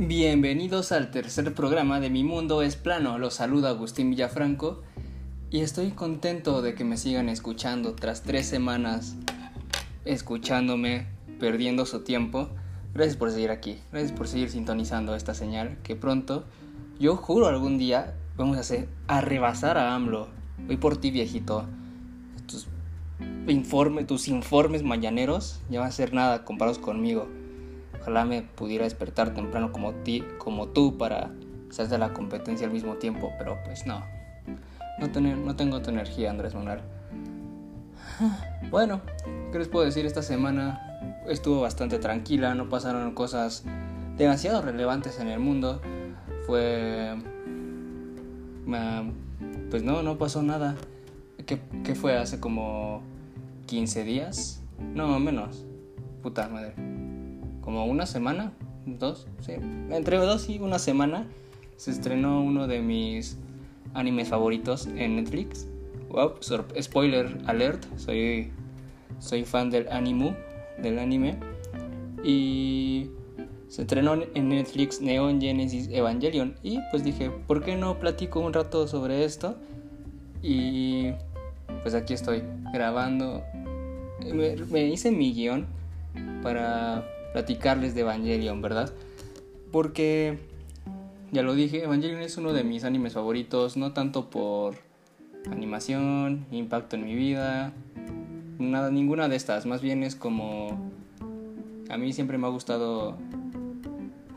Bienvenidos al tercer programa de Mi Mundo es Plano. Los saluda Agustín Villafranco y estoy contento de que me sigan escuchando tras tres semanas escuchándome, perdiendo su tiempo. Gracias por seguir aquí, gracias por seguir sintonizando esta señal que pronto, yo juro algún día, vamos a hacer a rebasar a AMLO. Voy por ti, viejito. Tus, informe, tus informes mañaneros ya van a ser nada comparados conmigo. Ojalá me pudiera despertar temprano como, ti, como tú para ser de la competencia al mismo tiempo, pero pues no. No, tener, no tengo tu energía, Andrés Manuel. Bueno, ¿qué les puedo decir? Esta semana estuvo bastante tranquila, no pasaron cosas demasiado relevantes en el mundo. Fue... Pues no, no pasó nada. ¿Qué, qué fue? ¿Hace como 15 días? No, menos. Puta madre como una semana, dos, sí, entre dos y una semana, se estrenó uno de mis animes favoritos en Netflix. Wow, spoiler alert, soy, soy fan del anime, del anime. Y se estrenó en Netflix Neon Genesis Evangelion. Y pues dije, ¿por qué no platico un rato sobre esto? Y pues aquí estoy grabando. Me, me hice mi guion para platicarles de Evangelion, ¿verdad? Porque, ya lo dije, Evangelion es uno de mis animes favoritos, no tanto por animación, impacto en mi vida, nada, ninguna de estas, más bien es como... A mí siempre me ha gustado...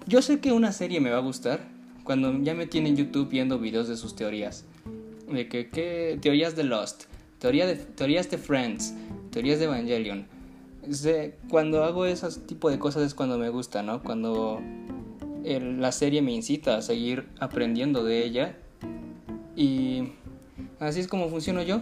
Yo sé que una serie me va a gustar cuando ya me tienen en YouTube viendo videos de sus teorías. De que, ¿qué? Teorías de Lost, teoría teorías de Friends, teorías de Evangelion cuando hago ese tipo de cosas es cuando me gusta, ¿no? Cuando la serie me incita a seguir aprendiendo de ella. Y así es como funciono yo.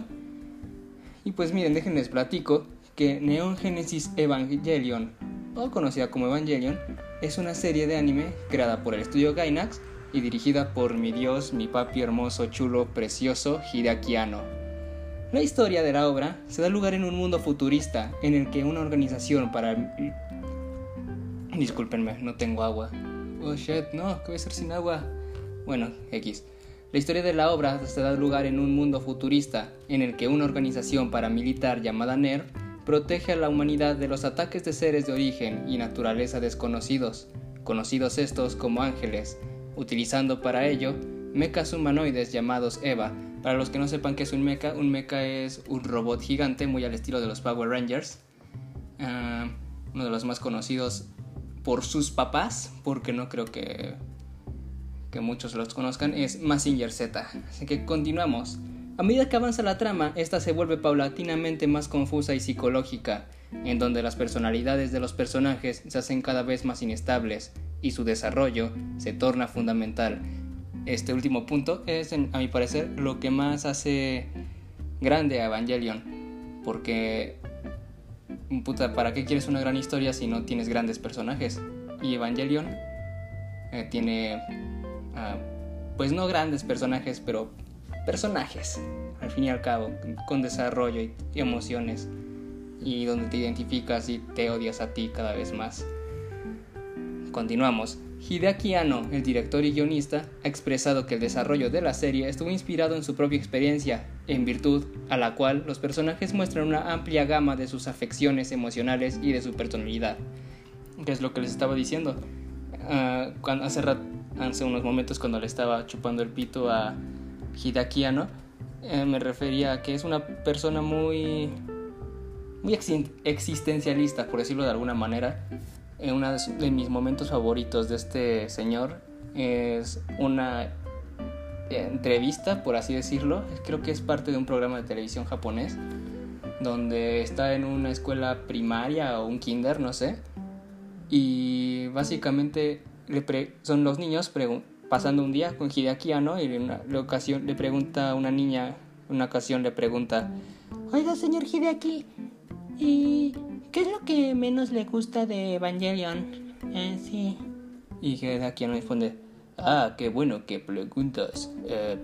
Y pues miren, déjenles platico que Neon Genesis Evangelion, o conocida como Evangelion, es una serie de anime creada por el estudio Gainax y dirigida por mi dios, mi papi hermoso, chulo, precioso, Hideaki la historia de la obra se da lugar en un mundo futurista en el que una organización para... Discúlpenme, no tengo agua. Oh shit, no, ¿qué voy a hacer sin agua? Bueno, X. La historia de la obra se da lugar en un mundo futurista en el que una organización paramilitar llamada NER protege a la humanidad de los ataques de seres de origen y naturaleza desconocidos, conocidos estos como ángeles, utilizando para ello mechas humanoides llamados Eva para los que no sepan qué es un mecha, un mecha es un robot gigante muy al estilo de los Power Rangers. Ah, uno de los más conocidos por sus papás, porque no creo que, que muchos los conozcan, es Massinger Z. Así que continuamos. A medida que avanza la trama, esta se vuelve paulatinamente más confusa y psicológica, en donde las personalidades de los personajes se hacen cada vez más inestables y su desarrollo se torna fundamental este último punto es, a mi parecer, lo que más hace grande a Evangelion. Porque, ¿para qué quieres una gran historia si no tienes grandes personajes? Y Evangelion eh, tiene, ah, pues no grandes personajes, pero personajes, al fin y al cabo, con desarrollo y emociones. Y donde te identificas y te odias a ti cada vez más. Continuamos. Hideaki Anno, el director y guionista, ha expresado que el desarrollo de la serie estuvo inspirado en su propia experiencia, en virtud a la cual los personajes muestran una amplia gama de sus afecciones emocionales y de su personalidad. ¿Qué es lo que les estaba diciendo? Uh, cuando, hace, hace unos momentos cuando le estaba chupando el pito a Hideaki Anno, eh, me refería a que es una persona muy, muy existencialista, por decirlo de alguna manera, uno de mis momentos favoritos de este señor es una entrevista, por así decirlo. Creo que es parte de un programa de televisión japonés, donde está en una escuela primaria o un kinder, no sé. Y básicamente le son los niños pasando un día con Hideaki Anno y una ocasión le pregunta a una niña, una ocasión le pregunta, oiga señor Hideaki, ¿y ¿Qué es lo que menos le gusta de Evangelion? Eh, sí. Y no responde, ah, qué bueno que preguntas. Eh,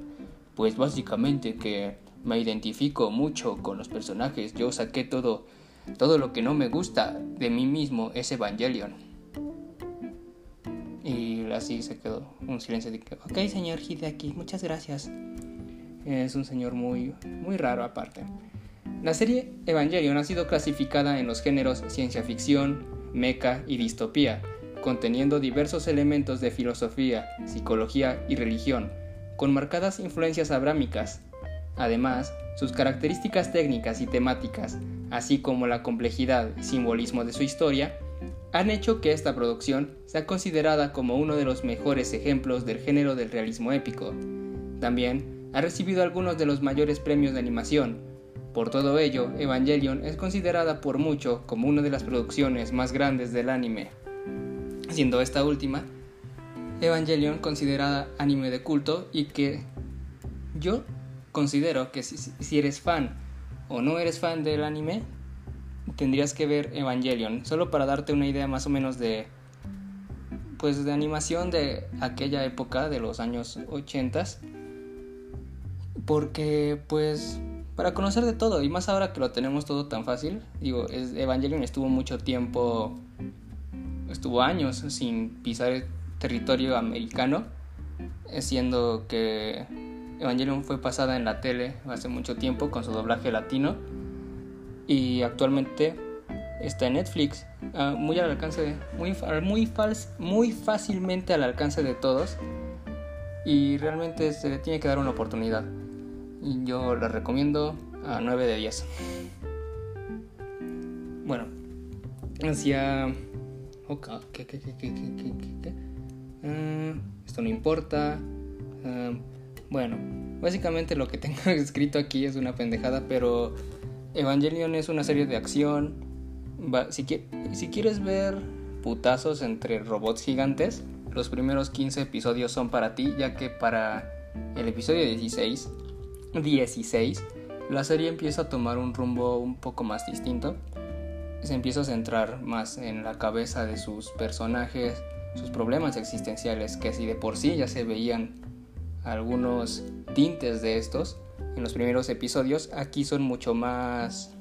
pues básicamente que me identifico mucho con los personajes. Yo saqué todo, todo lo que no me gusta de mí mismo es Evangelion. Y así se quedó un silencio de que, ok, señor Hideaki, muchas gracias. Es un señor muy, muy raro aparte. La serie Evangelion ha sido clasificada en los géneros ciencia ficción, mecha y distopía, conteniendo diversos elementos de filosofía, psicología y religión, con marcadas influencias abrámicas. Además, sus características técnicas y temáticas, así como la complejidad y simbolismo de su historia, han hecho que esta producción sea considerada como uno de los mejores ejemplos del género del realismo épico. También ha recibido algunos de los mayores premios de animación. Por todo ello, Evangelion es considerada por mucho como una de las producciones más grandes del anime, siendo esta última Evangelion considerada anime de culto y que yo considero que si, eres fan o no eres fan del anime, tendrías que ver Evangelion, solo para darte una idea más o menos de pues de animación de aquella época de los años 80 porque pues para conocer de todo y más ahora que lo tenemos todo tan fácil, digo, Evangelion estuvo mucho tiempo estuvo años sin pisar territorio americano, siendo que Evangelion fue pasada en la tele hace mucho tiempo con su doblaje latino y actualmente está en Netflix, ah, muy al alcance, muy, muy, muy fácilmente al alcance de todos y realmente se le tiene que dar una oportunidad. Yo la recomiendo a 9 de 10. Bueno, hacia... ¿qué, qué, qué, ah, esto no importa. Ah, bueno, básicamente lo que tengo escrito aquí es una pendejada, pero Evangelion es una serie de acción. Si, si quieres ver putazos entre robots gigantes, los primeros 15 episodios son para ti, ya que para el episodio 16, 16, la serie empieza a tomar un rumbo un poco más distinto. Se empieza a centrar más en la cabeza de sus personajes, sus problemas existenciales, que si de por sí ya se veían algunos tintes de estos en los primeros episodios, aquí son mucho más,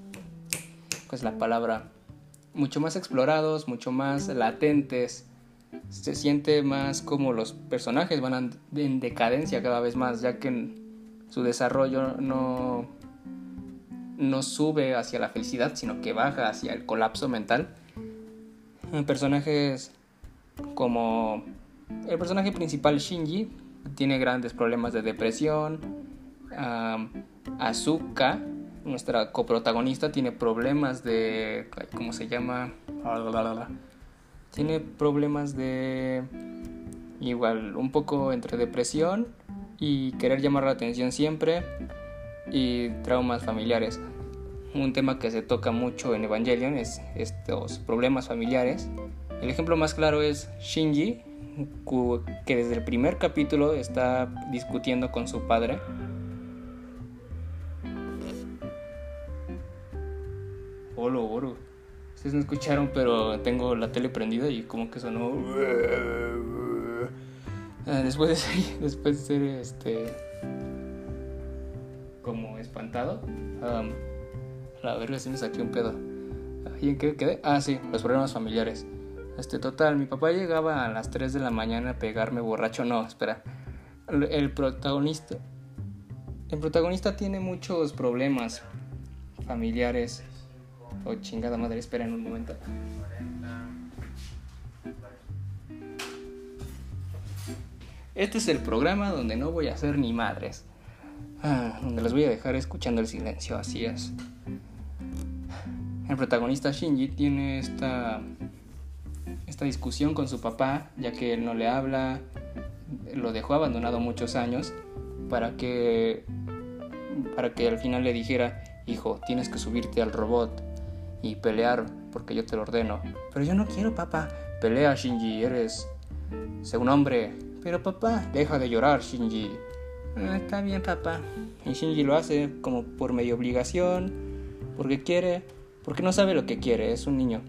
pues la palabra, mucho más explorados, mucho más latentes. Se siente más como los personajes van en decadencia cada vez más, ya que su desarrollo no, no sube hacia la felicidad, sino que baja hacia el colapso mental. Personajes como el personaje principal Shinji tiene grandes problemas de depresión. Azuka, nuestra coprotagonista, tiene problemas de... ¿Cómo se llama? Tiene problemas de... Igual, un poco entre depresión y querer llamar la atención siempre y traumas familiares. Un tema que se toca mucho en Evangelion es estos problemas familiares. El ejemplo más claro es Shinji, que desde el primer capítulo está discutiendo con su padre. Olo, oro. Ustedes no escucharon, pero tengo la tele prendida y como que sonó. Ah, después de ser, después de ser este. como espantado. La verga, si me saqué un pedo. ¿Y en qué quedé? Ah, sí, los problemas familiares. Este, total, mi papá llegaba a las 3 de la mañana a pegarme borracho. No, espera. El protagonista. El protagonista tiene muchos problemas familiares. Oh, chingada madre, espera en un momento. Este es el programa donde no voy a hacer ni madres. Ah, donde los voy a dejar escuchando el silencio, así es. El protagonista Shinji tiene esta esta discusión con su papá, ya que él no le habla, lo dejó abandonado muchos años, para que, para que al final le dijera, hijo, tienes que subirte al robot y pelear porque yo te lo ordeno. Pero yo no quiero, papá. Pelea, Shinji, eres un hombre. Pero papá, deja de llorar, Shinji. Ah, está bien, papá. Y Shinji lo hace como por medio obligación, porque quiere, porque no sabe lo que quiere, es un niño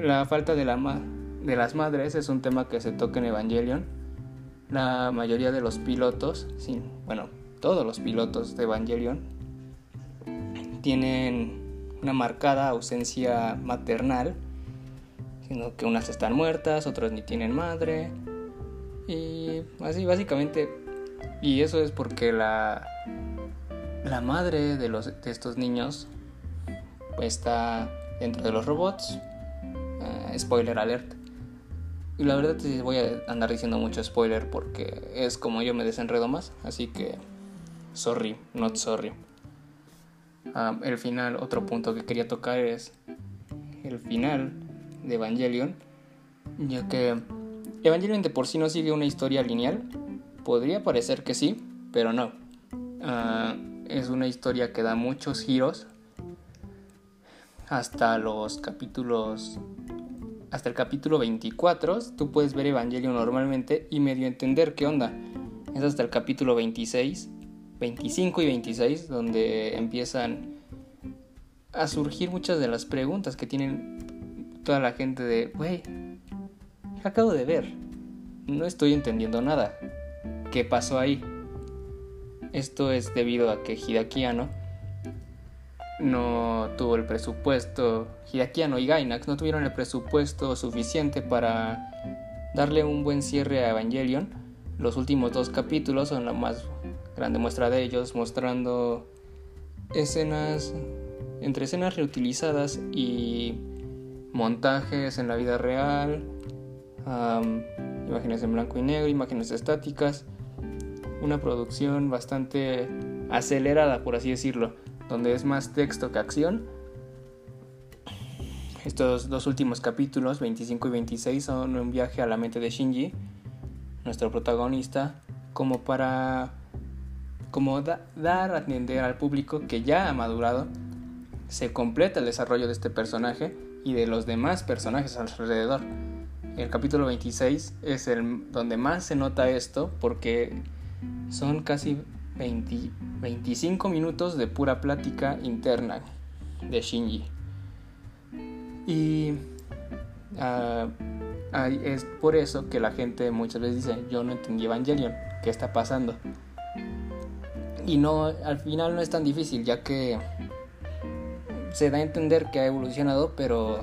la falta de, la de las madres es un tema que se toca en Evangelion. La mayoría de los pilotos, sí, bueno, todos los pilotos de Evangelion tienen una marcada ausencia maternal, sino que unas están muertas, otras ni tienen madre. Y así básicamente. Y eso es porque la, la madre de, los, de estos niños está dentro de los robots. Eh, spoiler alert. Y la verdad sí voy a andar diciendo mucho spoiler porque es como yo me desenredo más. Así que sorry, not sorry. Ah, el final, otro punto que quería tocar es el final de Evangelion. Ya que Evangelion de por sí no sigue una historia lineal. Podría parecer que sí, pero no. Ah, es una historia que da muchos giros hasta los capítulos hasta el capítulo 24 tú puedes ver Evangelion normalmente y medio entender qué onda. Es hasta el capítulo 26, 25 y 26 donde empiezan a surgir muchas de las preguntas que tienen toda la gente de, wey, acabo de ver, no estoy entendiendo nada. ¿Qué pasó ahí? Esto es debido a que Hideaki no tuvo el presupuesto, Hideakiano y Gainax no tuvieron el presupuesto suficiente para darle un buen cierre a Evangelion. Los últimos dos capítulos son la más grande muestra de ellos, mostrando escenas, entre escenas reutilizadas y montajes en la vida real, imágenes en blanco y negro, imágenes estáticas, una producción bastante acelerada, por así decirlo donde es más texto que acción. Estos dos últimos capítulos, 25 y 26, son un viaje a la mente de Shinji, nuestro protagonista, como para como dar a entender al público que ya ha madurado, se completa el desarrollo de este personaje y de los demás personajes alrededor. El capítulo 26 es el donde más se nota esto porque son casi 25 minutos de pura plática interna de Shinji. Y ah, es por eso que la gente muchas veces dice, yo no entendí Evangelion, ¿qué está pasando? Y no, al final no es tan difícil, ya que se da a entender que ha evolucionado, pero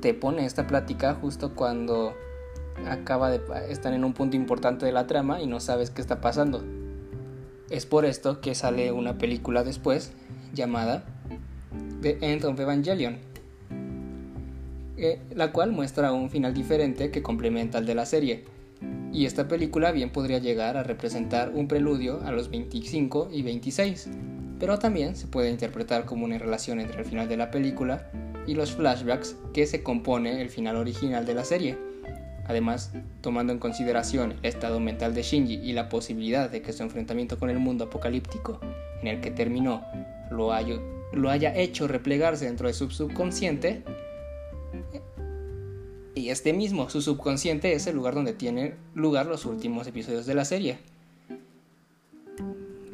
te pone esta plática justo cuando acaba de estar en un punto importante de la trama y no sabes qué está pasando. Es por esto que sale una película después llamada The End of Evangelion, eh, la cual muestra un final diferente que complementa al de la serie. Y esta película bien podría llegar a representar un preludio a los 25 y 26, pero también se puede interpretar como una relación entre el final de la película y los flashbacks que se compone el final original de la serie. Además, tomando en consideración el estado mental de Shinji y la posibilidad de que su enfrentamiento con el mundo apocalíptico en el que terminó lo lo haya hecho replegarse dentro de su subconsciente, y este mismo, su subconsciente, es el lugar donde tienen lugar los últimos episodios de la serie.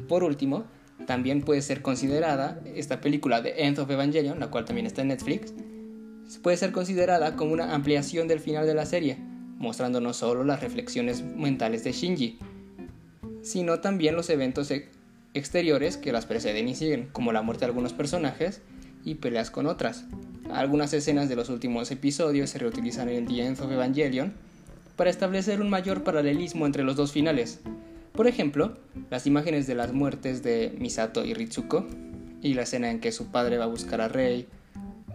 Por último, también puede ser considerada esta película de End of Evangelion, la cual también está en Netflix, puede ser considerada como una ampliación del final de la serie, mostrando no solo las reflexiones mentales de Shinji, sino también los eventos exteriores que las preceden y siguen, como la muerte de algunos personajes y peleas con otras. Algunas escenas de los últimos episodios se reutilizan en The End of Evangelion para establecer un mayor paralelismo entre los dos finales. Por ejemplo, las imágenes de las muertes de Misato y Ritsuko, y la escena en que su padre va a buscar a Rei,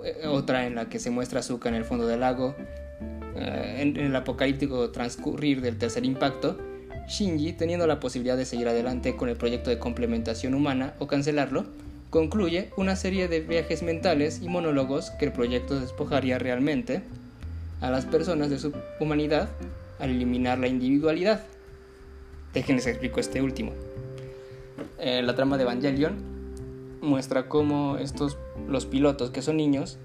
eh, otra en la que se muestra Zuka en el fondo del lago, eh, en, el apocalíptico transcurrir del tercer impacto, Shinji, teniendo la posibilidad de seguir adelante con el proyecto de complementación humana o cancelarlo, concluye una serie de viajes mentales y monólogos que el proyecto despojaría realmente a las personas de su humanidad al eliminar la individualidad. Déjenles explico este último. Eh, la trama de Evangelion muestra cómo estos los pilotos que son niños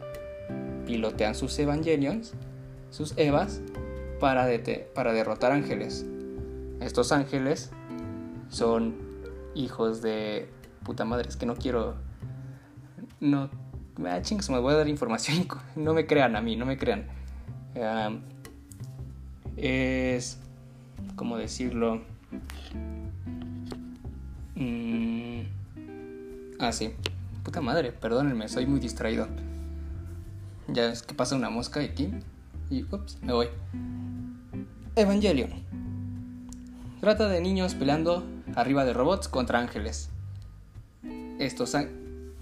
pilotean sus Evangelions sus Evas para, para derrotar ángeles. Estos ángeles son hijos de... Puta madre, es que no quiero... No... Ah, chingos, me voy a dar información. No me crean a mí, no me crean. es... ¿Cómo decirlo? Mm, ah, sí. Puta madre, perdónenme, soy muy distraído. Ya es que pasa una mosca aquí y ups, me voy. Evangelion. trata de niños peleando arriba de robots contra ángeles. Estos,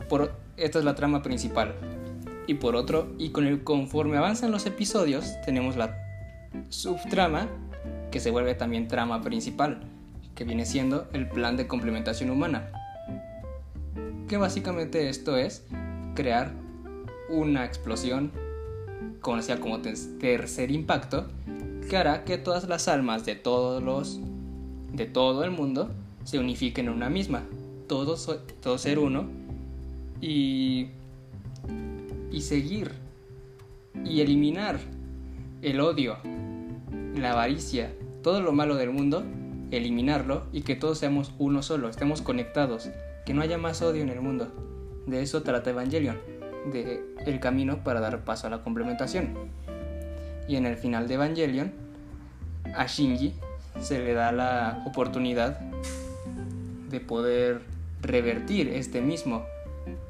por, esta es la trama principal. Y por otro, y con el conforme avanzan los episodios, tenemos la subtrama que se vuelve también trama principal, que viene siendo el plan de complementación humana. Que básicamente esto es crear una explosión conocida como tercer impacto que hará que todas las almas de todos los de todo el mundo se unifiquen en una misma, todos, todo ser uno y y seguir y eliminar el odio, la avaricia, todo lo malo del mundo, eliminarlo y que todos seamos uno solo, estemos conectados, que no haya más odio en el mundo. De eso trata Evangelion, de el camino para dar paso a la complementación. Y en el final de Evangelion, a Shinji se le da la oportunidad de poder revertir este mismo.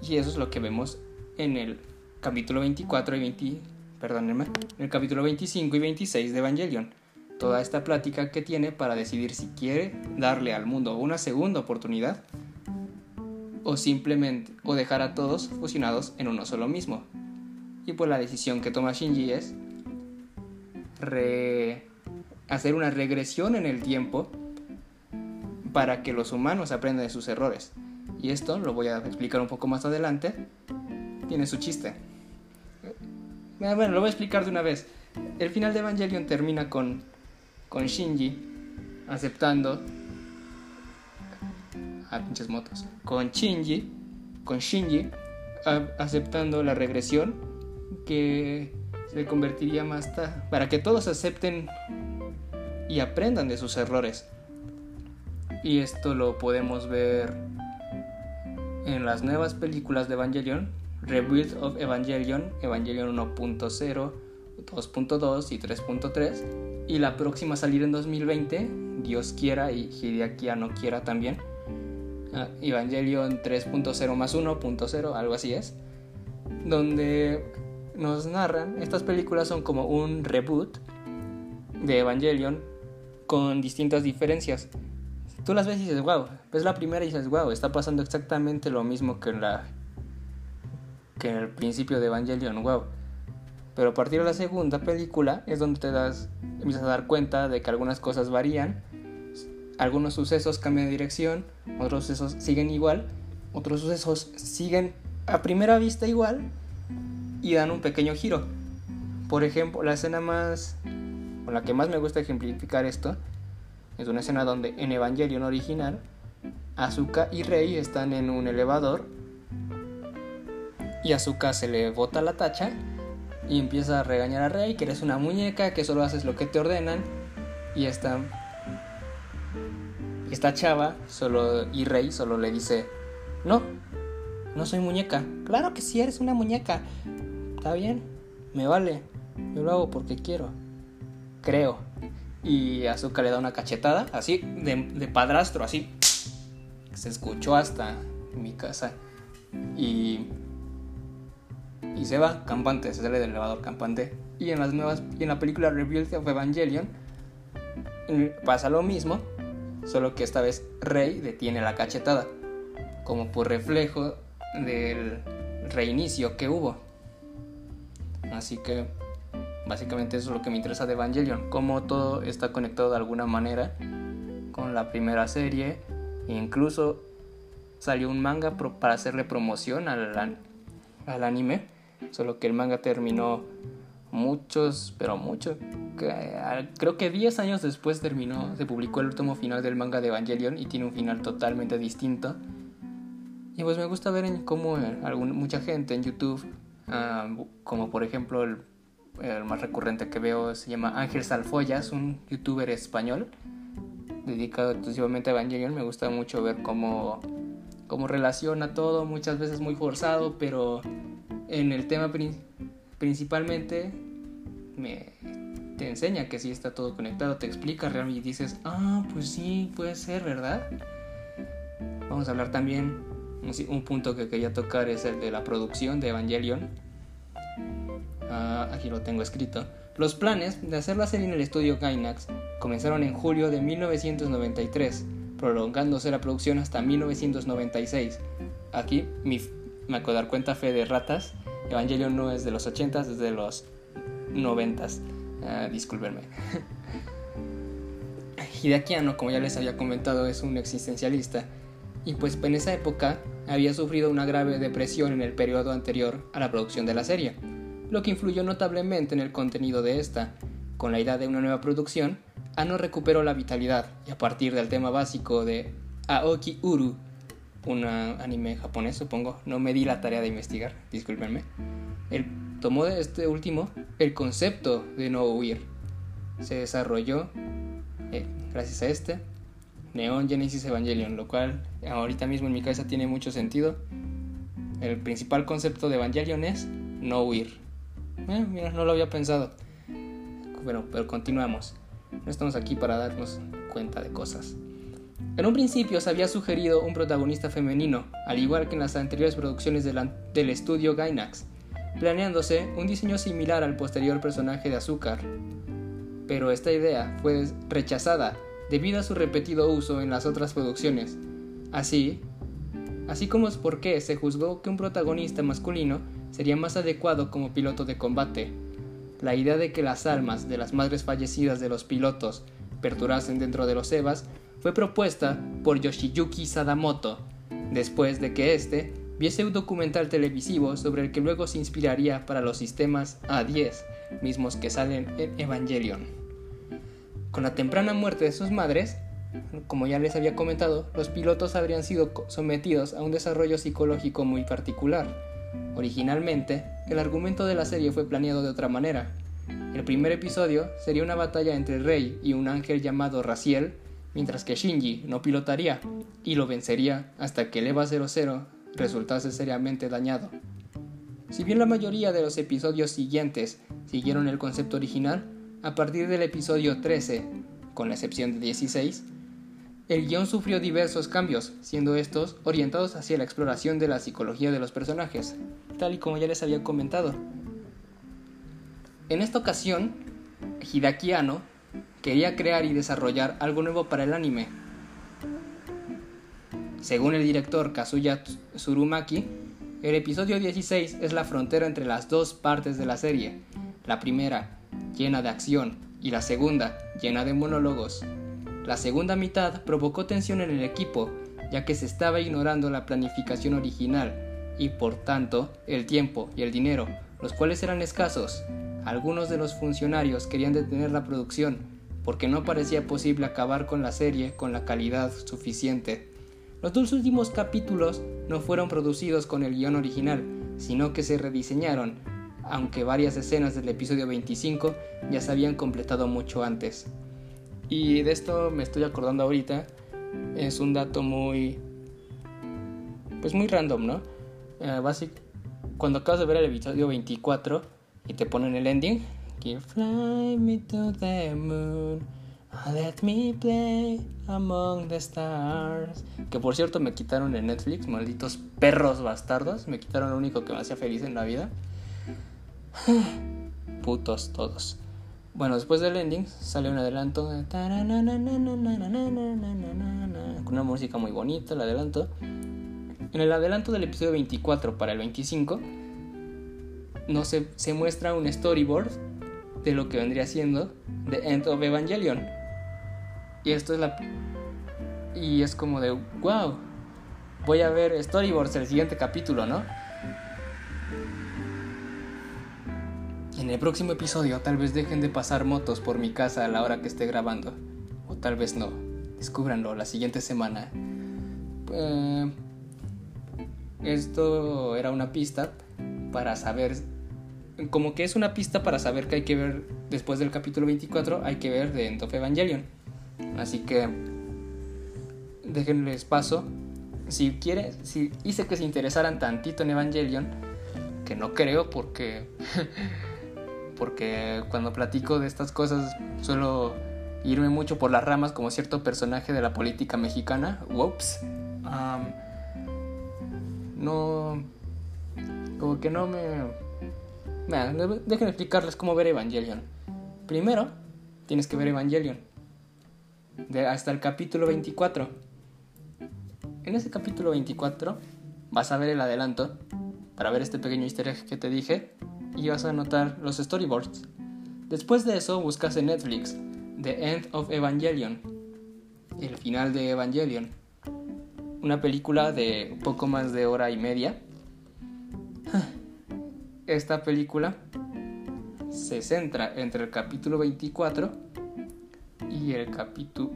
Y eso es lo que vemos en el capítulo 24 y 20, perdónenme, en el capítulo 25 y 26 de Evangelion. Toda esta plática que tiene para decidir si quiere darle al mundo una segunda oportunidad o simplemente o dejar a todos fusionados en uno solo mismo. Y pues la decisión que toma Shinji es hacer una regresión en el tiempo para que los humanos aprendan de sus errores. Y esto lo voy a explicar un poco más adelante. Tiene su chiste. Ah, bueno, lo voy a explicar de una vez. El final de Evangelion termina con, con Shinji aceptando. Ah, pinches motos. Con Shinji, con Shinji aceptando la regresión que se convertiría más tarde. Para que todos acepten y aprendan de sus errores. Y esto lo podemos ver en las nuevas películas de Evangelion Rebuild of Evangelion, Evangelion 1.0, 2.2 y 3.3. Y la próxima a salir en 2020, Dios quiera y Hideaki no quiera también. Ah, Evangelion 3.0 más 1.0, algo así es. Donde nos narran, estas películas son como un reboot de Evangelion con distintas diferencias. Tú las ves y dices, wow, ves la primera y dices, wow, está pasando exactamente lo mismo que en la que en el principio de Evangelion, wow. Pero a partir de la segunda película es donde te das, empiezas a dar cuenta de que algunas cosas varían, algunos sucesos cambian de dirección, otros sucesos siguen igual, otros sucesos siguen a primera vista igual y dan un pequeño giro. Por ejemplo, la escena más, con la que más me gusta ejemplificar esto, es una escena donde en Evangelion original, Asuka y Rei están en un elevador y Azuka se le bota la tacha y empieza a regañar a Rey que eres una muñeca, que solo haces lo que te ordenan. Y esta, esta chava solo, y Rey solo le dice, no, no soy muñeca. Claro que sí, eres una muñeca. Está bien, me vale. Yo lo hago porque quiero. Creo. Y Azuka le da una cachetada, así, de, de padrastro, así. Se escuchó hasta mi casa. Y y se va campante, se sale del elevador campante. Y en las nuevas y en la película Rebuild of Evangelion pasa lo mismo, solo que esta vez Rey detiene la cachetada, como por reflejo del reinicio que hubo. Así que básicamente eso es lo que me interesa de Evangelion, cómo todo está conectado de alguna manera con la primera serie incluso salió un manga para hacerle promoción al, al anime solo que el manga terminó muchos, pero mucho, creo que 10 años después terminó, se publicó el último final del manga de Evangelion y tiene un final totalmente distinto. Y pues me gusta ver cómo eh, mucha gente en YouTube, ah, como por ejemplo el, más recurrente que veo se llama Ángel Salfoyas, un youtuber español dedicado exclusivamente a Evangelion. Me gusta mucho ver cómo, cómo relaciona todo, muchas veces muy forzado, pero en el tema principalmente me, te enseña que sí está todo conectado, te explica realmente y dices, ah, pues sí, puede ser, ¿verdad? Vamos a hablar también, un punto que quería tocar es el de la producción de Evangelion. Ah, aquí lo tengo escrito. Los planes de hacer la serie en el estudio Gainax comenzaron en julio de 1993, prolongándose la producción hasta 1996. Aquí mi, me acuerdo dar cuenta fe de ratas. Evangelion no es de los 80, es de los 90. Ah, discúlpenme. Hideaki Anno, como ya les había comentado, es un existencialista y pues en esa época había sufrido una grave depresión en el periodo anterior a la producción de la serie, lo que influyó notablemente en el contenido de esta. Con la idea de una nueva producción, Ano recuperó la vitalidad y a partir del tema básico de Aoki Uru, un anime japonés supongo, no me di la tarea de investigar, discúlpenme, él tomó de este último el concepto de no huir. Se desarrolló, eh, gracias a este, Neon Genesis Evangelion, lo cual ahorita mismo en mi cabeza tiene mucho sentido. El principal concepto de Evangelion es no huir. Eh, mira, no lo había pensado. Bueno, pero continuamos. No estamos aquí para darnos cuenta de cosas. En un principio se había sugerido un protagonista femenino, al igual que en las anteriores producciones del estudio Gainax, planeándose un diseño similar al posterior personaje de Azúcar. Pero esta idea fue rechazada debido a su repetido uso en las otras producciones. Así, así como es por qué se juzgó que un protagonista masculino sería más adecuado como piloto de combate. La idea de que las almas de las madres fallecidas de los pilotos perdurasen dentro de los EVAs fue propuesta por Yoshiyuki Sadamoto, después de que éste viese un documental televisivo sobre el que luego se inspiraría para los sistemas A10, mismos que salen en Evangelion. Con la temprana muerte de sus madres, como ya les había comentado, los pilotos habrían sido sometidos a un desarrollo psicológico muy particular. Originalmente, el argumento de la serie fue planeado de otra manera. El primer episodio sería una batalla entre Rey y un ángel llamado Raziel, mientras que Shinji no pilotaría y lo vencería hasta que el EVA 00 resultase seriamente dañado. Si bien la mayoría de los episodios siguientes siguieron el concepto original, a partir del episodio 13, con la excepción de 16, el guion sufrió diversos cambios, siendo estos orientados hacia la exploración de la psicología de los personajes, tal y como ya les había comentado. En esta ocasión, Hideaki Anno quería crear y desarrollar algo nuevo para el anime. Según el director Kazuya Tsurumaki, el episodio 16 es la frontera entre las dos partes de la serie. La primera, llena de acción, y la segunda, llena de monólogos. La segunda mitad provocó tensión en el equipo, ya que se estaba ignorando la planificación original, y por tanto el tiempo y el dinero, los cuales eran escasos. Algunos de los funcionarios querían detener la producción, porque no parecía posible acabar con la serie con la calidad suficiente. Los dos últimos capítulos no fueron producidos con el guion original, sino que se rediseñaron aunque varias escenas del episodio 25 ya se habían completado mucho antes. Y de esto me estoy acordando ahorita, es un dato muy... pues muy random, ¿no? Eh, cuando acabas de ver el episodio 24 y te ponen el ending, fly me to the moon, let me play among the stars. Que por cierto me quitaron en Netflix, malditos perros bastardos, me quitaron lo único que me hacía feliz en la vida. Putos todos. Bueno, después del ending sale un adelanto con una música muy bonita, el adelanto. En el adelanto del episodio 24 para el 25 no se, se muestra un storyboard de lo que vendría siendo The End of Evangelion. Y esto es la y es como de wow. Voy a ver storyboards el siguiente capítulo, ¿no? En el próximo episodio tal vez dejen de pasar motos por mi casa a la hora que esté grabando. O tal vez no. Descúbranlo la siguiente semana. Eh, esto era una pista para saber... Como que es una pista para saber que hay que ver después del capítulo 24, hay que ver de End of Evangelion. Así que déjenles paso. Si quieren, si hice que se interesaran tantito en Evangelion, que no creo porque porque cuando platico de estas cosas suelo irme mucho por las ramas como cierto personaje de la política mexicana. Whoops. no. Como que no me. Nah, dejen explicarles cómo ver Evangelion. Primero, tienes que ver Evangelion. Hasta el capítulo 24. En ese capítulo 24 vas a ver el adelanto para ver este pequeño easter egg que te dije y vas a notar los storyboards. Después de eso buscas en Netflix The End of Evangelion, el final de Evangelion, una película de poco más de hora y media. Esta película se centra entre el capítulo 24 y el capítulo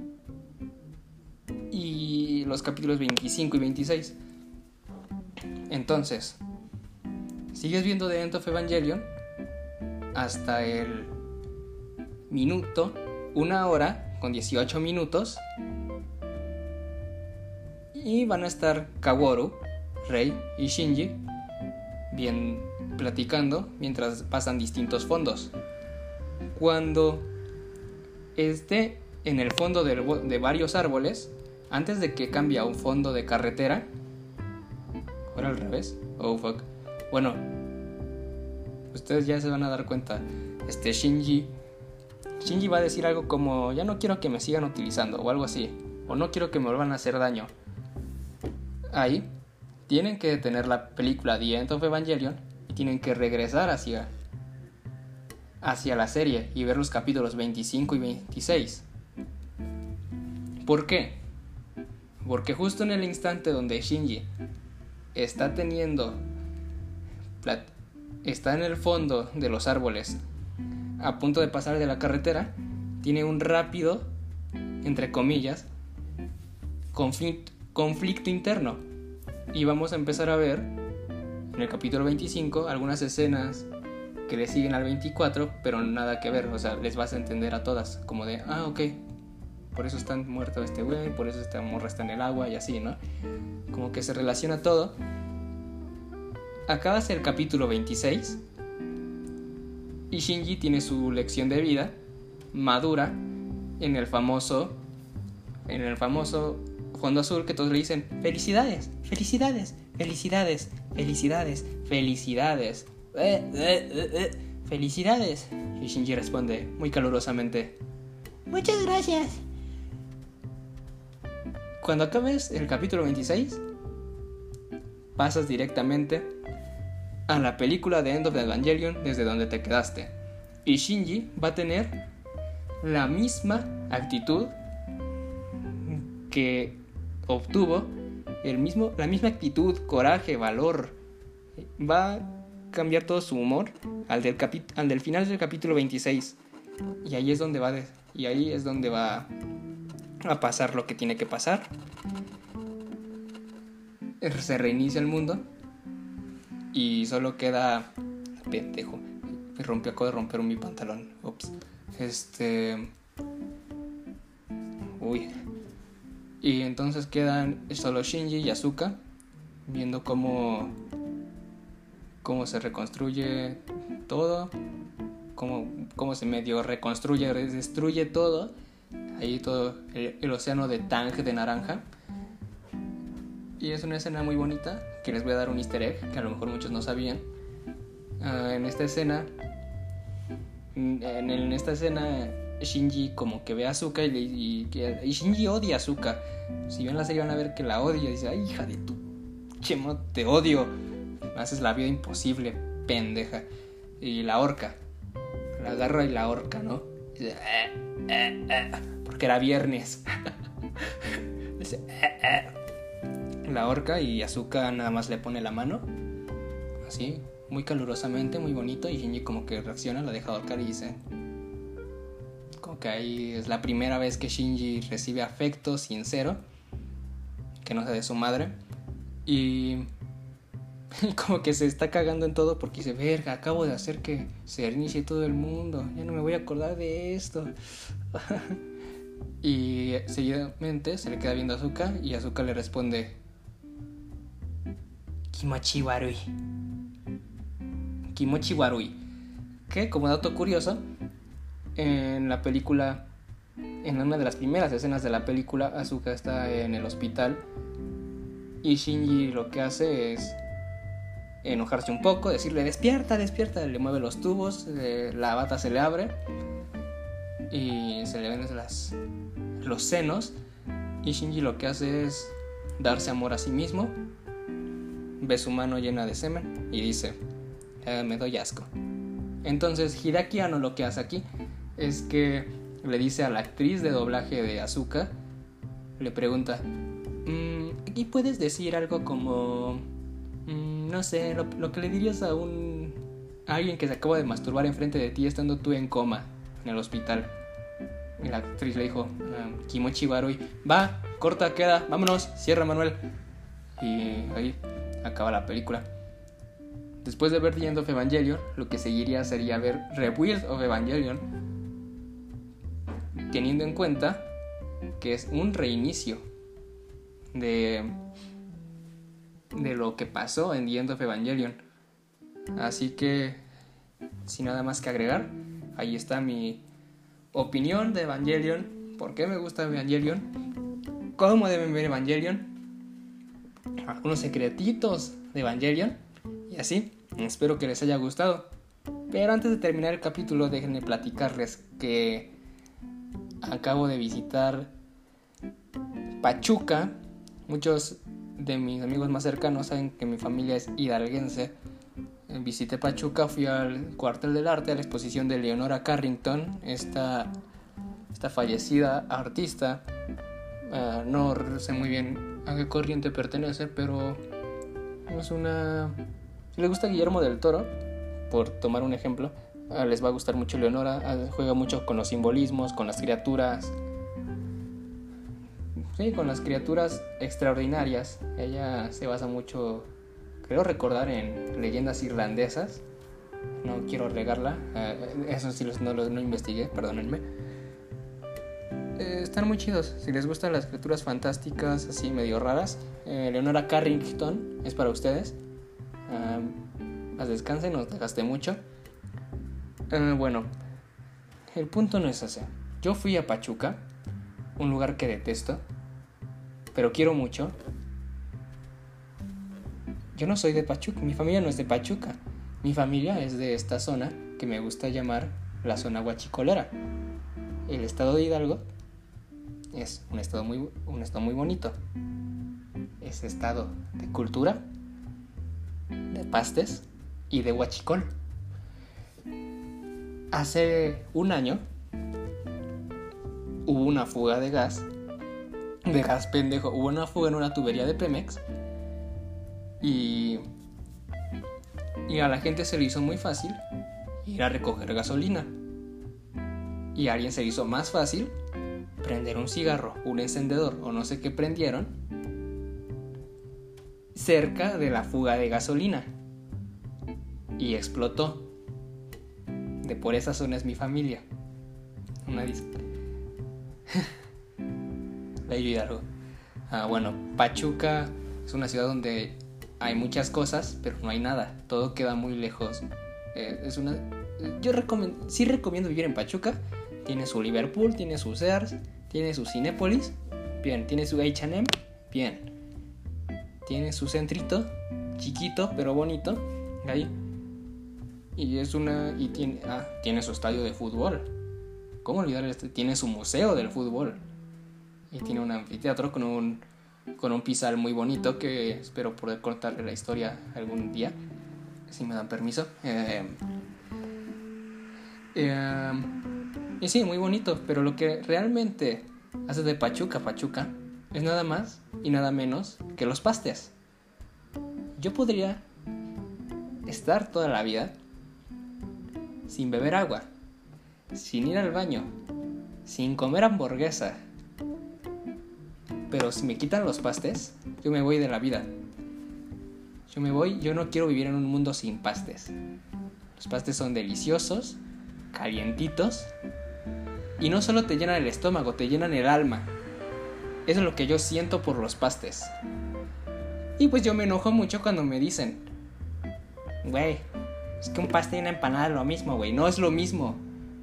y los capítulos 25 y 26. Entonces, sigues viendo The End of Evangelion hasta el minuto, una hora con 18 minutos. Y van a estar Kaworu, Rei y Shinji bien platicando mientras pasan distintos fondos. Cuando esté en el fondo de, varios árboles, antes de que cambie a un fondo de carretera, ahora al revés, oh fuck, bueno, ustedes ya se van a dar cuenta, este Shinji, Shinji va a decir algo como, ya no quiero que me sigan utilizando, o algo así, o no quiero que me vuelvan a hacer daño. Ahí, tienen que detener la película The End of Evangelion tienen que regresar hacia, hacia la serie y ver los capítulos 25 y 26. ¿Por qué? Porque justo en el instante donde Shinji está teniendo está en el fondo de los árboles, a punto de pasar de la carretera, tiene un rápido, entre comillas, conflicto, conflicto interno. Y vamos a empezar a ver en el capítulo 25 algunas escenas que le siguen al 24, pero nada que ver, o sea, les vas a entender a todas, como de, ah, ok, por eso está muerto este güey, por eso esta morra está en el agua y así, ¿no? Como que se relaciona todo Acabas el capítulo 26 y Shinji tiene su lección de vida madura en el famoso en el famoso fondo azul que todos le dicen felicidades, felicidades, felicidades, felicidades, felicidades, eh, eh, eh, felicidades. Y Shinji responde muy calurosamente, muchas gracias. Cuando acabes el capítulo 26, pasas directamente a la película de End of the Evangelion desde donde te quedaste. Y Shinji va a tener la misma actitud que obtuvo, el mismo, la misma actitud, coraje, valor. Va a cambiar todo su humor al del, al del final del capítulo 26. Y ahí es donde va y ahí es donde va a pasar lo que tiene que pasar. Se reinicia el mundo y solo queda pendejo. Me rompió, acabo de romper mi pantalón. Ups. Este. Uy. Y entonces quedan solo Shinji y Asuka viendo cómo cómo se reconstruye todo, cómo, cómo se medio reconstruye, destruye todo. Ahí todo el, océano de Tang de naranja. Y es una escena muy bonita que les voy a dar un easter egg que a lo mejor muchos no sabían. Ah, en esta escena, en, esta escena, Shinji como que ve a Azuka y, y, Shinji odia a. Si ven la serie van a ver que la odia. Dice, ay, hija de tu chemo, te odio. Haces la vida imposible, pendeja. Y la horca. La agarra y la horca, ¿no? Dice, eh, eh, eh", porque era viernes. Dice, la horca y Azuka nada más le pone la mano. Así, muy calurosamente, muy bonito. Y Shinji como que reacciona, la deja ahorcar y dice... Que ahí es la primera vez que Shinji recibe afecto sincero. Que no sea de su madre. Y... como que se está cagando en todo porque dice, verga, acabo de hacer que se reinicie todo el mundo. Ya no me voy a acordar de esto. y seguidamente se le queda viendo a Azuka y Azuka le responde, Kimochi Warui. Kimochi Warui. Que, como dato curioso, en la película, en una de las primeras escenas de la película, Asuka está en el hospital y Shinji lo que hace es enojarse un poco, decirle despierta, despierta, le mueve los tubos, la bata se le abre y se le ven las, los senos y Shinji lo que hace es darse amor a sí mismo, ve su mano llena de semen y dice, eh, me doy asco. Entonces Hideaki Anno lo que hace aquí es que le dice a la actriz de doblaje de Azuka, le pregunta, mm, ¿y puedes decir algo como, mm, no sé, lo, que le dirías a un a alguien que se acaba de masturbar enfrente de ti estando tú en coma en el hospital? Y la actriz le dijo, ah, Kimochi Barui, va, corta, queda, vámonos, cierra Manuel. Y ahí acaba la película. Después de ver The End of Evangelion, lo que seguiría sería ver Rebuild of Evangelion, teniendo en cuenta que es un reinicio de, de lo que pasó en The End of Evangelion. Así que, sin nada más que agregar, ahí está mi opinión de Evangelion, por qué me gusta Evangelion, cómo deben ver Evangelion, algunos secretitos de Evangelion y así. Espero que les haya gustado. Pero antes de terminar el capítulo, déjenme platicarles que acabo de visitar Pachuca. Muchos de mis amigos más cercanos saben que mi familia es hidalguense. Visité Pachuca, fui al cuartel del arte, a la exposición de Leonora Carrington, esta, esta fallecida artista. Ah, no sé muy bien a qué corriente pertenece, pero es una... Si les gusta Guillermo del Toro, por tomar un ejemplo, les va a gustar mucho Leonora, ah, juega mucho con los simbolismos, con las criaturas, sí, con las criaturas extraordinarias. Ella se basa mucho creo recordar en leyendas irlandesas. No quiero regarla, eh, eso sí no lo investigué, perdónenme. Eh, están muy chidos, si les gustan las criaturas fantásticas, así medio raras. Eh, Leonora Carrington es para ustedes. las descansen, no te gasté mucho. Bueno, el punto no es ese. Yo fui a Pachuca, un lugar que detesto, pero quiero mucho yo no soy de Pachuca, mi familia no es de Pachuca. Mi familia es de esta zona que me gusta llamar la zona huachicolera. El estado de Hidalgo es un estado muy, un estado muy bonito. Es estado de cultura, de pastes y de huachicol. Hace un año hubo una fuga de gas, de gas pendejo, hubo una fuga en una tubería de Pemex y, y a la gente se le hizo muy fácil ir a recoger gasolina. Y a alguien se le hizo más fácil prender un cigarro, un encendedor o no sé qué prendieron cerca de la fuga de gasolina. Y explotó. De por esa zona es mi familia. Una disco. La algo Ah, bueno, Pachuca es una ciudad donde hay muchas cosas, pero no hay nada. Todo queda muy lejos. Eh, es una. Yo recomiendo, sí recomiendo vivir en Pachuca. Tiene su Liverpool, tiene su Sears, tiene su Cinépolis. Bien, tiene su HM. Bien. Tiene su centrito, chiquito pero bonito. Ahí. Y es una. Y tiene. Ah, tiene su estadio de fútbol. ¿Cómo olvidar este? Tiene su museo del fútbol. Y tiene un anfiteatro con un con un pisal muy bonito que espero poder contarle la historia algún día, si me dan permiso. Eh, eh, y sí, muy bonito, pero lo que realmente hace de Pachuca Pachuca es nada más y nada menos que los pastes. Yo podría estar toda la vida sin beber agua, sin ir al baño, sin comer hamburguesa, pero si me quitan los pastes, yo me voy de la vida. Yo me voy, yo no quiero vivir en un mundo sin pastes. Los pastes son deliciosos, calientitos, y no solo te llenan el estómago, te llenan el alma. Eso es lo que yo siento por los pastes. Y pues yo me enojo mucho cuando me dicen, güey, es que un pastel y una empanada es lo mismo, güey. No es lo mismo.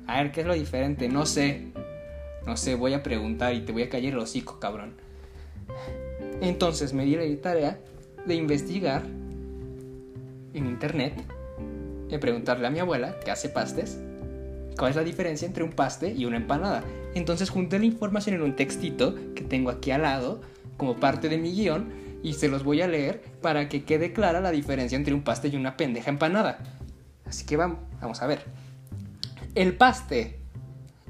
A ver, ¿qué es lo diferente? No sé. No sé, voy a preguntar y te voy a callar el hocico, cabrón. Entonces me di la tarea de investigar en internet y preguntarle a mi abuela, que hace pastes, cuál es la diferencia entre un paste y una empanada. Entonces junté la información en un textito que tengo aquí al lado como parte de mi guion y se los voy a leer para que quede clara la diferencia entre un paste y una pendeja empanada. Así que vamos, vamos a ver. El paste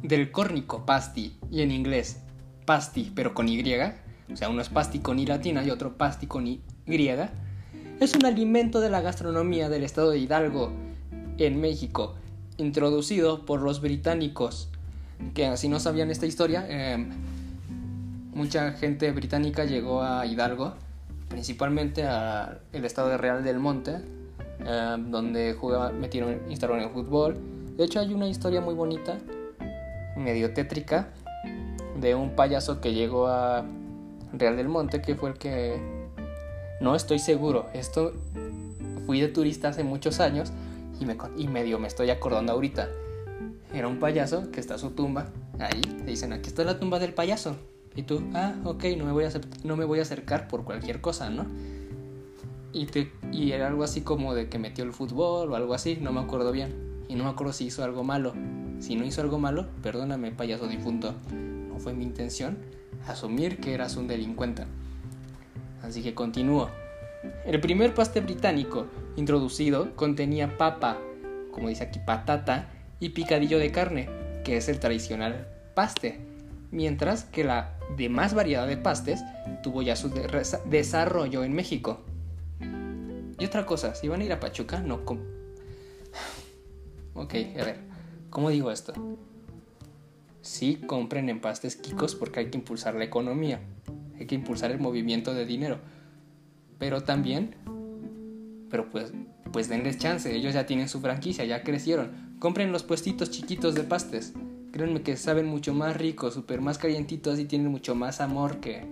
del córnico pasti y en inglés pasti pero con Y, o sea, uno es pasti con I latina y otro pasti con Y, es un alimento de la gastronomía del estado de Hidalgo en México, introducido por los británicos, que así no sabían esta historia, em, mucha gente británica llegó a Hidalgo, principalmente al estado de Real del Monte, em, donde jugaba, metieron, instalaron el fútbol. De hecho hay una historia muy bonita, medio tétrica, de un payaso que llegó a Real del Monte, que fue el que... No estoy seguro, esto fui de turista hace muchos años y, me, y medio me estoy acordando ahorita. Era un payaso que está a su tumba, ahí, te dicen, aquí está la tumba del payaso. Y tú, ah, ok, no me voy a, no me voy a acercar por cualquier cosa, ¿no? Y, era algo así como de que metió el fútbol o algo así, no me acuerdo bien. Y no me acuerdo si hizo algo malo. Si no hizo algo malo, perdóname, payaso difunto. No fue mi intención asumir que eras un delincuente. Así que continúo. El primer paste británico introducido contenía papa, como dice aquí, patata y picadillo de carne, que es el tradicional paste, mientras que la demás variedad de pastes tuvo ya su desarrollo en México. Y otra cosa, si van a ir a Pachuca, no... Ok, a ver, ¿cómo digo esto? Sí, compren en pastes Kikos porque hay que impulsar la economía, hay que impulsar el movimiento de dinero, pero también, pero pues, pues denles chance, ellos ya tienen su franquicia, ya crecieron, compren los puestitos chiquitos de pastes, créanme que saben mucho más ricos, súper más calientitos y tienen mucho más amor que,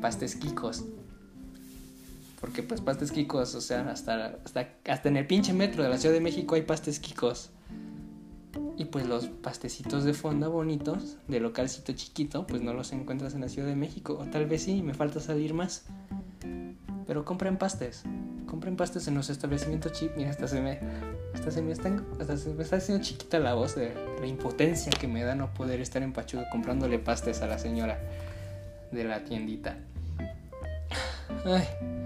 pastes Kikos. Porque pues pastes Kikos, o sea, hasta, hasta, hasta en el pinche metro de la Ciudad de México hay pastes Kikos. Y pues los pastecitos de fonda bonitos, de localcito chiquito, pues no los encuentras en la Ciudad de México. O tal vez sí, me falta salir más. Pero compren pastes. Compren pastes en los establecimientos chip. Mira, hasta se me, hasta se me, está, hasta se me está haciendo chiquita la voz de la impotencia que me da no poder estar en Pachuca comprándole pastes a la señora de la tiendita. Ay.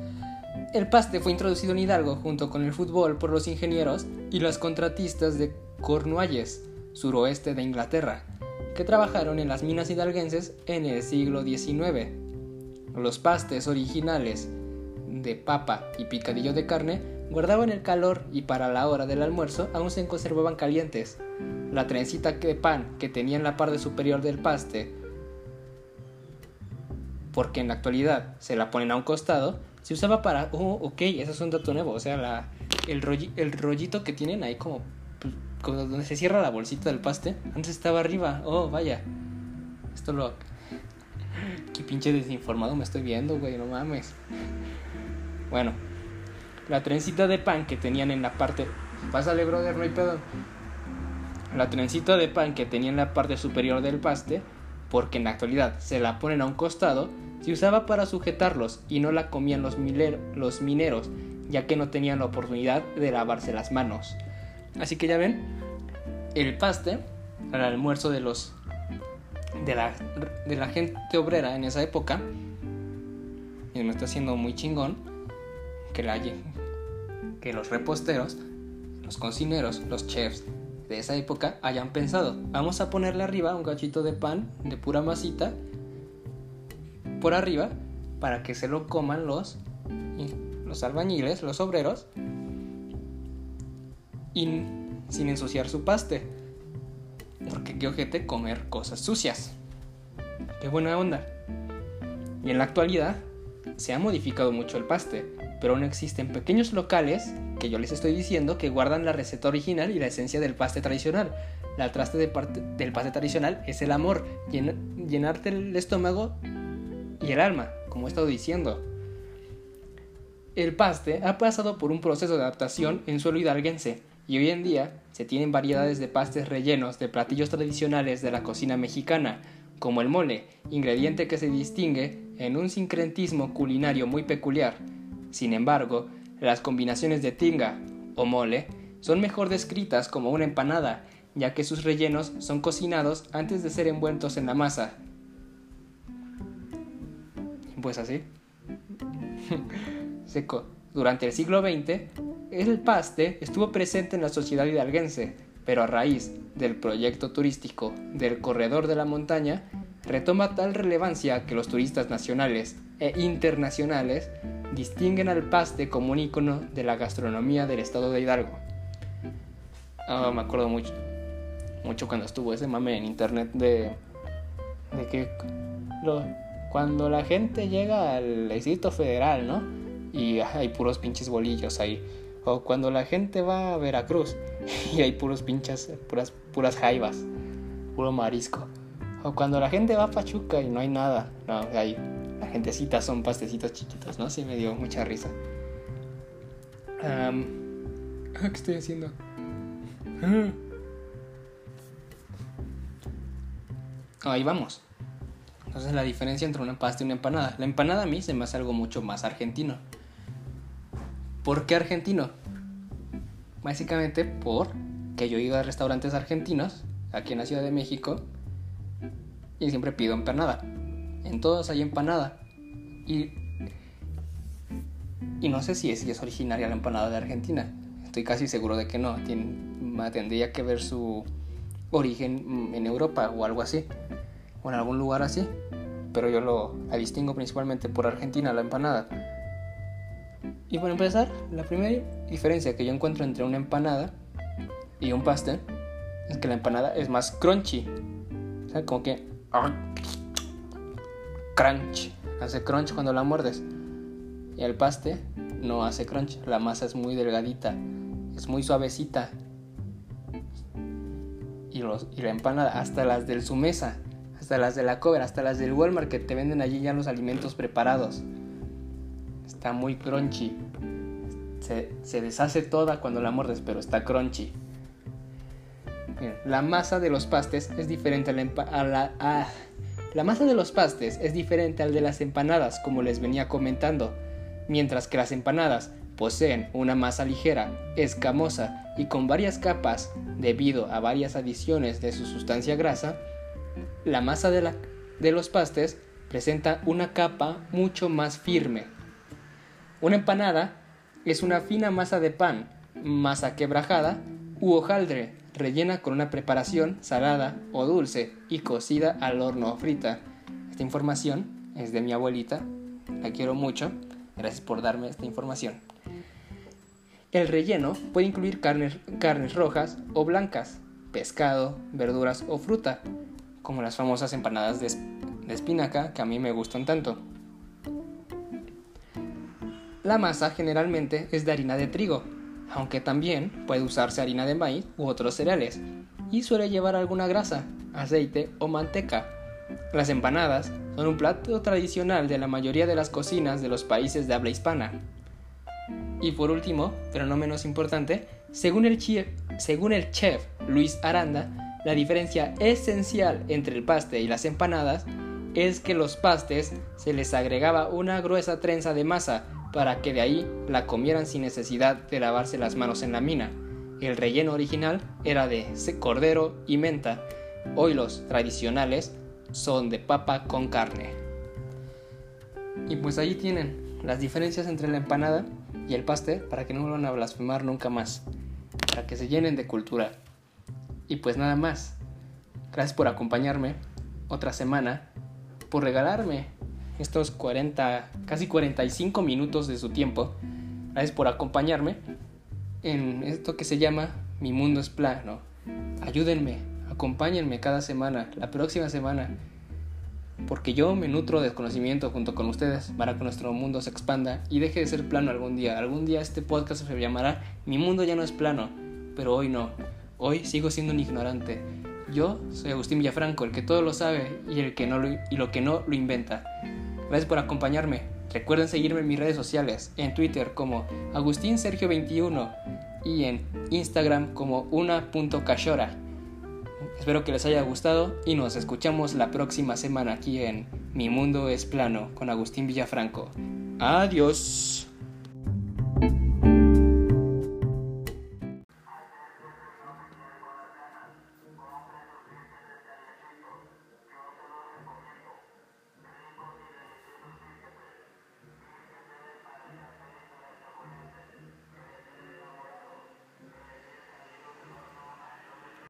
El paste fue introducido en Hidalgo junto con el fútbol por los ingenieros y los contratistas de Cornualles, suroeste de Inglaterra, que trabajaron en las minas hidalguenses en el siglo XIX. Los pastes originales de papa y picadillo de carne guardaban el calor y para la hora del almuerzo aún se conservaban calientes. La trencita de pan que tenía en la parte superior del paste, porque en la actualidad se la ponen a un costado, se usaba para... Oh, ok, eso es un dato nuevo, o sea, la, el, rollito que tienen ahí como donde se cierra la bolsita del paste, antes estaba arriba. Oh, vaya. Esto lo. Qué pinche desinformado me estoy viendo, güey, no mames. Bueno, la trencita de pan que tenían en la parte. Pásale, brother, no hay pedo. La trencita de pan que tenía en la parte superior del paste, porque en la actualidad se la ponen a un costado, se usaba para sujetarlos y no la comían los, mineros, ya que no tenían la oportunidad de lavarse las manos. Así que ya ven, el paste, al almuerzo de los de la, de la gente obrera en esa época, y me está haciendo muy chingón que, la, que los reposteros, los cocineros, los chefs de esa época hayan pensado, vamos a ponerle arriba un cachito de pan de pura masita por arriba para que se lo coman los, los albañiles, los obreros y sin ensuciar su paste. Porque qué ojete comer cosas sucias. Qué buena onda. Y en la actualidad se ha modificado mucho el paste, pero aún existen pequeños locales que yo les estoy diciendo que guardan la receta original y la esencia del paste tradicional. La traste del paste tradicional es el amor, llenarte el estómago y el alma, como he estado diciendo. El paste ha pasado por un proceso de adaptación en suelo hidalguense, y hoy en día se tienen variedades de pastes rellenos de platillos tradicionales de la cocina mexicana, como el mole, ingrediente que se distingue en un sincretismo culinario muy peculiar. Sin embargo, las combinaciones de tinga o mole son mejor descritas como una empanada, ya que sus rellenos son cocinados antes de ser envueltos en la masa. Pues así. Seco. Durante el siglo XX, el paste estuvo presente en la sociedad hidalguense, pero a raíz del proyecto turístico del Corredor de la Montaña, retoma tal relevancia que los turistas nacionales e internacionales distinguen al paste como un icono de la gastronomía del estado de Hidalgo. Ah, me acuerdo mucho, mucho cuando estuvo ese mame en internet de, de que cuando la gente llega al Distrito Federal, ¿no? Y hay puros pinches bolillos ahí. O cuando la gente va a Veracruz y hay puros pinches, puras, puras jaivas, puro marisco. O cuando la gente va a Pachuca y no hay nada. No, hay la gentecita son pastecitos chiquitos, ¿no? Sí me dio mucha risa. ¿Qué estoy haciendo? Ahí vamos. Entonces la diferencia entre una pasta y una empanada. La empanada a mí se me hace algo mucho más argentino. ¿Por qué argentino? Básicamente porque yo he ido a restaurantes argentinos aquí en la Ciudad de México y siempre pido empanada. En todos hay empanada. Y, y no sé si es, si es originaria la empanada de Argentina. Estoy casi seguro de que no. tendría que ver su origen en Europa o algo así. O en algún lugar así. Pero yo lo distingo principalmente por Argentina, la empanada. Y para empezar, la primera diferencia que yo encuentro entre una empanada y un pastel es que la empanada es más crunchy. Como que crunch. Hace crunch cuando la muerdes. Y el paste no hace crunch. La masa es muy delgadita. Es muy suavecita. Y, los, y la empanada, hasta las del Sumesa, hasta las de la Cover, hasta las del Walmart que te venden allí ya los alimentos preparados. Está muy crunchy. Se, deshace toda cuando la muerdes, pero está crunchy. la masa de los pastes es diferente a la, la la masa de los pastes es diferente al de las empanadas, como les venía comentando. Mientras que las empanadas poseen una masa ligera, escamosa y con varias capas debido a varias adiciones de su sustancia grasa, la masa de, los pastes presenta una capa mucho más firme. Una empanada es una fina masa de pan, masa quebrajada u hojaldre rellena con una preparación salada o dulce y cocida al horno o frita. Esta información es de mi abuelita, la quiero mucho, gracias por darme esta información. El relleno puede incluir carnes rojas o blancas, pescado, verduras o fruta, como las famosas empanadas de, espinaca que a mí me gustan tanto. La masa generalmente es de harina de trigo, aunque también puede usarse harina de maíz u otros cereales, y suele llevar alguna grasa, aceite o manteca. Las empanadas son un plato tradicional de la mayoría de las cocinas de los países de habla hispana. Y por último, pero no menos importante, según el chef Luis Aranda, la diferencia esencial entre el paste y las empanadas es que los pastes se les agregaba una gruesa trenza de masa para que de ahí la comieran sin necesidad de lavarse las manos en la mina. El relleno original era de cordero y menta. Hoy los tradicionales son de papa con carne. Y pues ahí tienen las diferencias entre la empanada y el pastel para que no vuelvan a blasfemar nunca más. Para que se llenen de cultura. Y pues nada más. Gracias por acompañarme otra semana. Por regalarme estos 40, casi 45 minutos de su tiempo. Gracias por acompañarme en esto que se llama Mi Mundo es Plano. Ayúdenme, acompáñenme cada semana, la próxima semana, porque yo me nutro de conocimiento junto con ustedes para que nuestro mundo se expanda y deje de ser plano algún día. Algún día este podcast se llamará Mi Mundo ya no es plano, pero hoy no. Hoy sigo siendo un ignorante. Yo soy Agustín Villafranco, el que todo lo sabe y el que no y lo que no lo inventa. Gracias por acompañarme. Recuerden seguirme en mis redes sociales, en Twitter como Agustín Sergio 21 y en Instagram como una.cachora. Espero que les haya gustado y nos escuchamos la próxima semana aquí en Mi Mundo es Plano con Agustín Villafranco. Adiós.